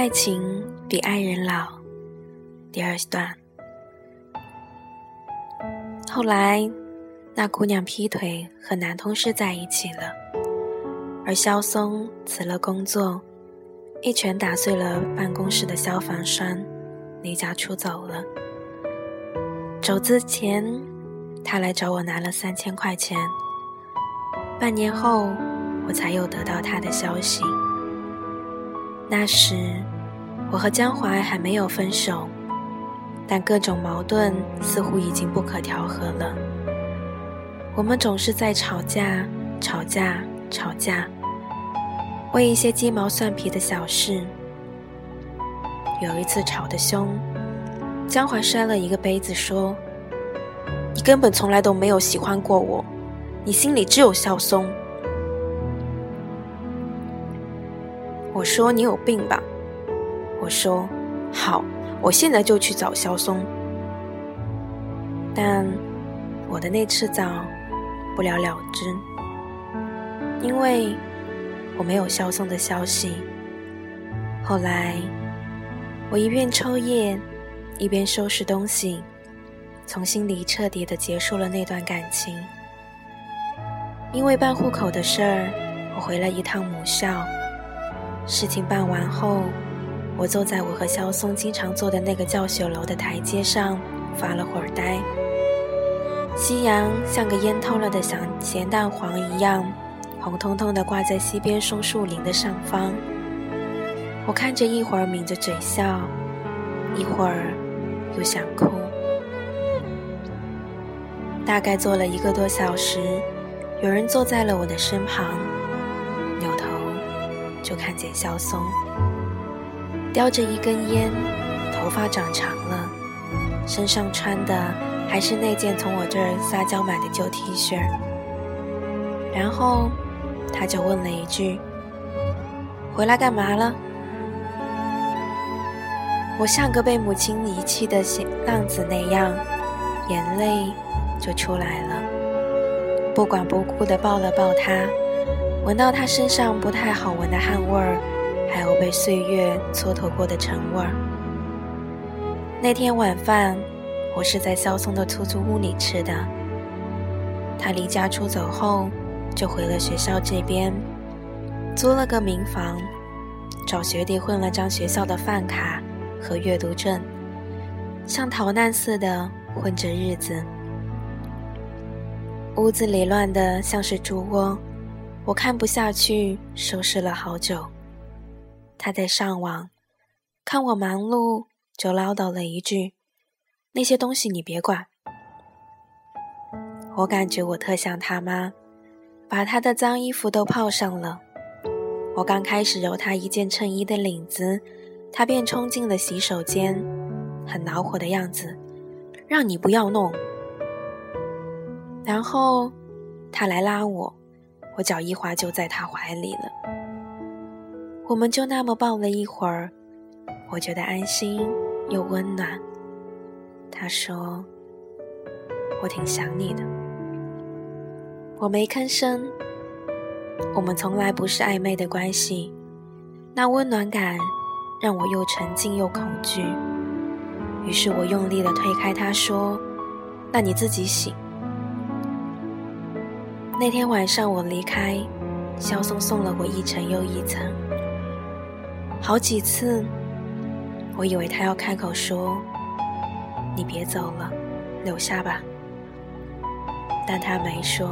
爱情比爱人老。第二段。后来，那姑娘劈腿和男同事在一起了，而肖松辞了工作，一拳打碎了办公室的消防栓，离家出走了。走之前，他来找我拿了三千块钱。半年后，我才又得到他的消息。那时，我和江淮还没有分手，但各种矛盾似乎已经不可调和了。我们总是在吵架、吵架、吵架，为一些鸡毛蒜皮的小事。有一次吵得凶。江淮摔了一个杯子，说：“你根本从来都没有喜欢过我，你心里只有孝松。”我说：“你有病吧？”我说：“好，我现在就去找肖松。”但我的那次找不了了之，因为我没有肖松的消息。后来，我一边抽烟。一边收拾东西，从心里彻底的结束了那段感情。因为办户口的事儿，我回了一趟母校。事情办完后，我坐在我和肖松经常坐的那个教学楼的台阶上，发了会儿呆。夕阳像个烟透了的咸咸蛋黄一样，红彤彤的挂在西边松树林的上方。我看着一会儿抿着嘴笑，一会儿。又想哭，大概坐了一个多小时，有人坐在了我的身旁，就看见萧松，叼着一根烟，头发长长了，身上穿的还是那件从我这儿撒娇买的旧 T 恤，然后他就问了一句：“回来干嘛了？”我像个被母亲遗弃的浪子那样，眼泪就出来了。不管不顾地抱了抱他，闻到他身上不太好闻的汗味儿，还有被岁月蹉跎过的尘味儿。那天晚饭，我是在肖松的出租屋里吃的。他离家出走后，就回了学校这边，租了个民房，找学弟混了张学校的饭卡。和阅读证，像逃难似的混着日子。屋子里乱得像是猪窝，我看不下去，收拾了好久。他在上网，看我忙碌，就唠叨了一句：“那些东西你别管。”我感觉我特像他妈，把他的脏衣服都泡上了。我刚开始揉他一件衬衣的领子。他便冲进了洗手间，很恼火的样子，让你不要弄。然后他来拉我，我脚一滑就在他怀里了。我们就那么抱了一会儿，我觉得安心又温暖。他说：“我挺想你的。”我没吭声。我们从来不是暧昧的关系，那温暖感。让我又沉静又恐惧，于是我用力的推开他，说：“那你自己醒。”那天晚上我离开，肖松送了我一层又一层，好几次，我以为他要开口说：“你别走了，留下吧。”但他没说。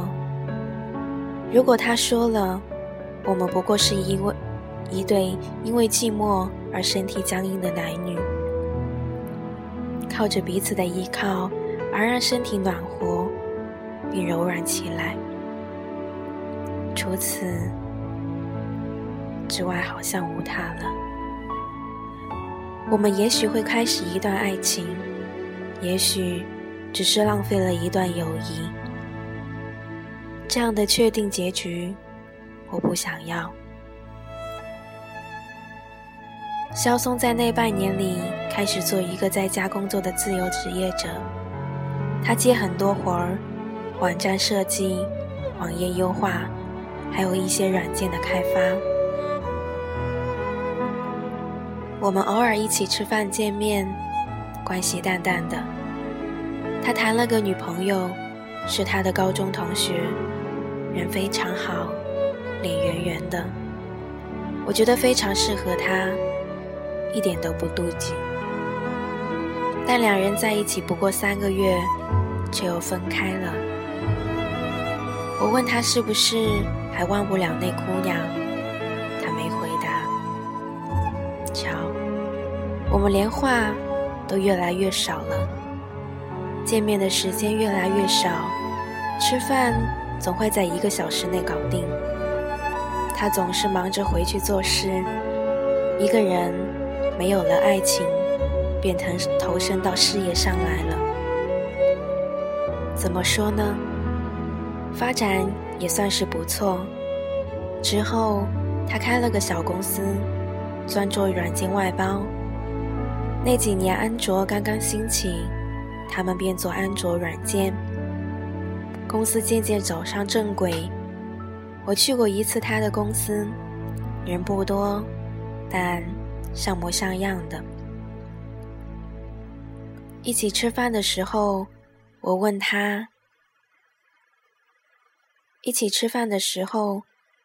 如果他说了，我们不过是因为一对因为寂寞。而身体僵硬的男女，靠着彼此的依靠，而让身体暖和并柔软起来。除此之外，好像无他了。我们也许会开始一段爱情，也许只是浪费了一段友谊。这样的确定结局，我不想要。肖松在那半年里开始做一个在家工作的自由职业者，他接很多活儿，网站设计、网页优化，还有一些软件的开发。我们偶尔一起吃饭见面，关系淡淡的。他谈了个女朋友，是他的高中同学，人非常好，脸圆圆的，我觉得非常适合他，一点都不妒忌。但两人在一起不过三个月，却又分开了。我问他是不是还忘不了那姑娘，他没回答。瞧，我们连话都越来越少了。见面的时间越来越少，吃饭总会在一个小时内搞定。他总是忙着回去做事，一个人没有了爱情，便投投身到事业上来了。怎么说呢？发展也算是不错。之后他开了个小公司，专做软件外包。那几年安卓刚刚兴起。他们便做安卓软件，公司渐渐走上正轨。我去过一次他的公司，人不多，但像模像样的。一起吃饭的时候，我问他；一起吃饭的时候，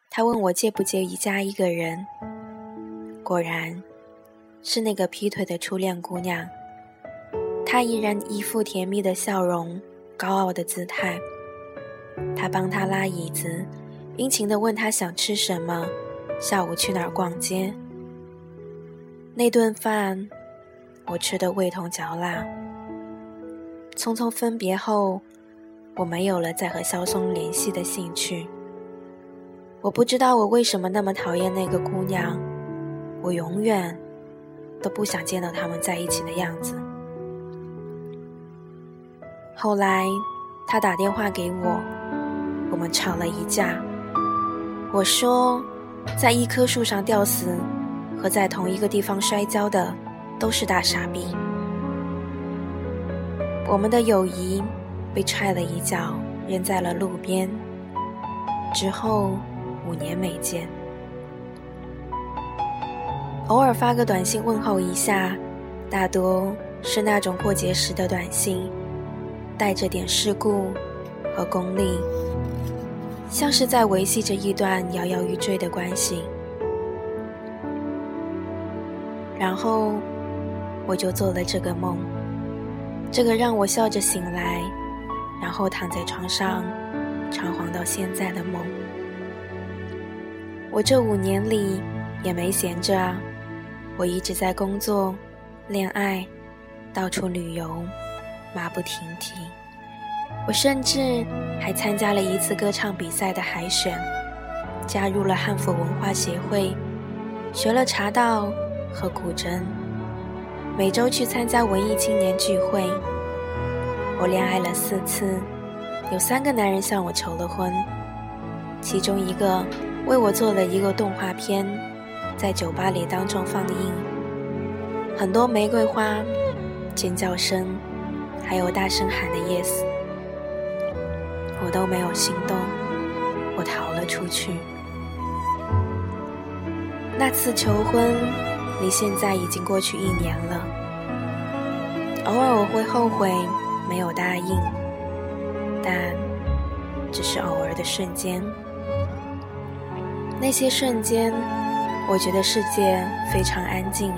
他问我介不介意加一个人。果然，是那个劈腿的初恋姑娘。他依然一副甜蜜的笑容，高傲的姿态。他帮她拉椅子，殷勤地问她想吃什么，下午去哪儿逛街。那顿饭，我吃得味同嚼蜡。匆匆分别后，我没有了再和肖松联系的兴趣。我不知道我为什么那么讨厌那个姑娘，我永远都不想见到他们在一起的样子。后来，他打电话给我，我们吵了一架。我说，在一棵树上吊死和在同一个地方摔跤的都是大傻逼。我们的友谊被踹了一脚，扔在了路边。之后五年没见，偶尔发个短信问候一下，大多是那种过节时的短信。带着点世故和功利，像是在维系着一段摇摇欲坠的关系。然后我就做了这个梦，这个让我笑着醒来，然后躺在床上长黄到现在的梦。我这五年里也没闲着，我一直在工作、恋爱、到处旅游。马不停蹄，我甚至还参加了一次歌唱比赛的海选，加入了汉服文化协会，学了茶道和古筝，每周去参加文艺青年聚会。我恋爱了四次，有三个男人向我求了婚，其中一个为我做了一个动画片，在酒吧里当众放映，很多玫瑰花，尖叫声。还有大声喊的 yes，我都没有心动，我逃了出去。那次求婚离现在已经过去一年了，偶尔我会后悔没有答应，但只是偶尔的瞬间。那些瞬间，我觉得世界非常安静，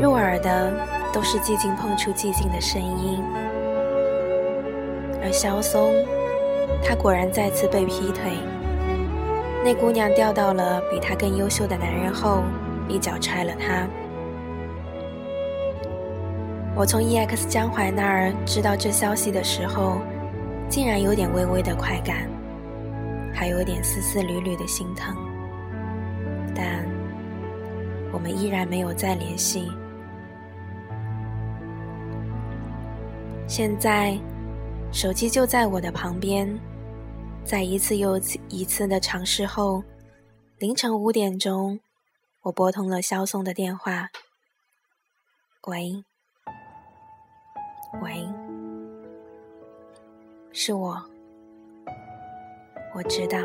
入耳的。都是寂静碰触寂静的声音，而萧松，他果然再次被劈腿。那姑娘钓到了比他更优秀的男人后，一脚踹了他。我从 EX 江淮那儿知道这消息的时候，竟然有点微微的快感，还有点丝丝缕缕的心疼。但我们依然没有再联系。现在，手机就在我的旁边，在一次又一次的尝试后，凌晨五点钟，我拨通了肖松的电话。喂，喂，是我，我知道，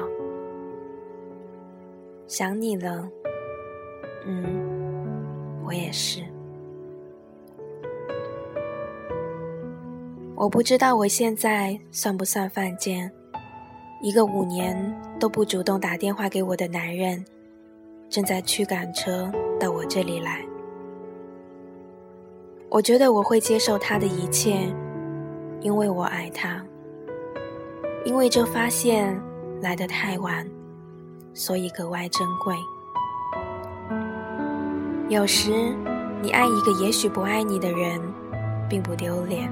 想你了，嗯，我也是。我不知道我现在算不算犯贱，一个五年都不主动打电话给我的男人，正在驱赶车到我这里来。我觉得我会接受他的一切，因为我爱他。因为这发现来得太晚，所以格外珍贵。有时，你爱一个也许不爱你的人，并不丢脸。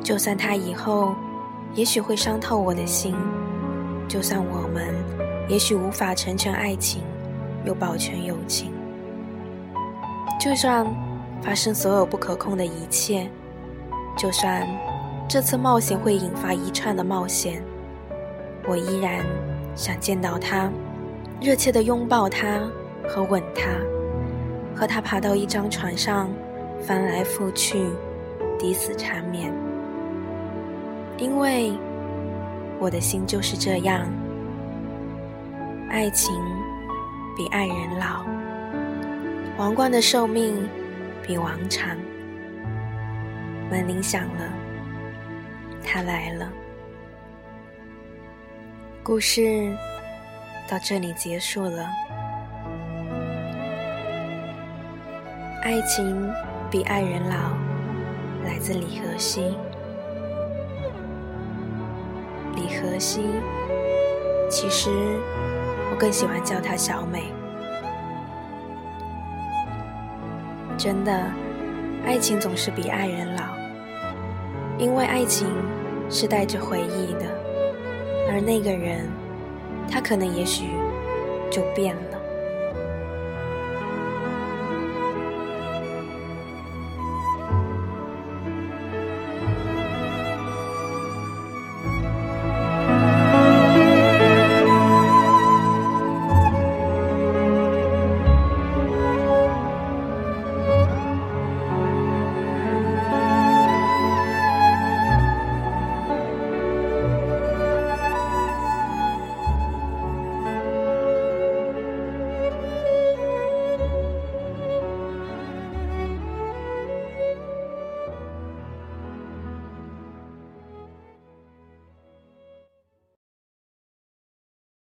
就算他以后也许会伤透我的心，就算我们也许无法成全爱情，又保全友情，就算发生所有不可控的一切，就算这次冒险会引发一串的冒险，我依然想见到他，热切的拥抱他和吻他，和他爬到一张床上，翻来覆去，抵死缠绵。因为我的心就是这样，爱情比爱人老，王冠的寿命比王长。门铃响了，他来了。故事到这里结束了。爱情比爱人老，来自李和熙。李和熙，其实我更喜欢叫她小美。真的，爱情总是比爱人老，因为爱情是带着回忆的，而那个人，他可能也许就变了。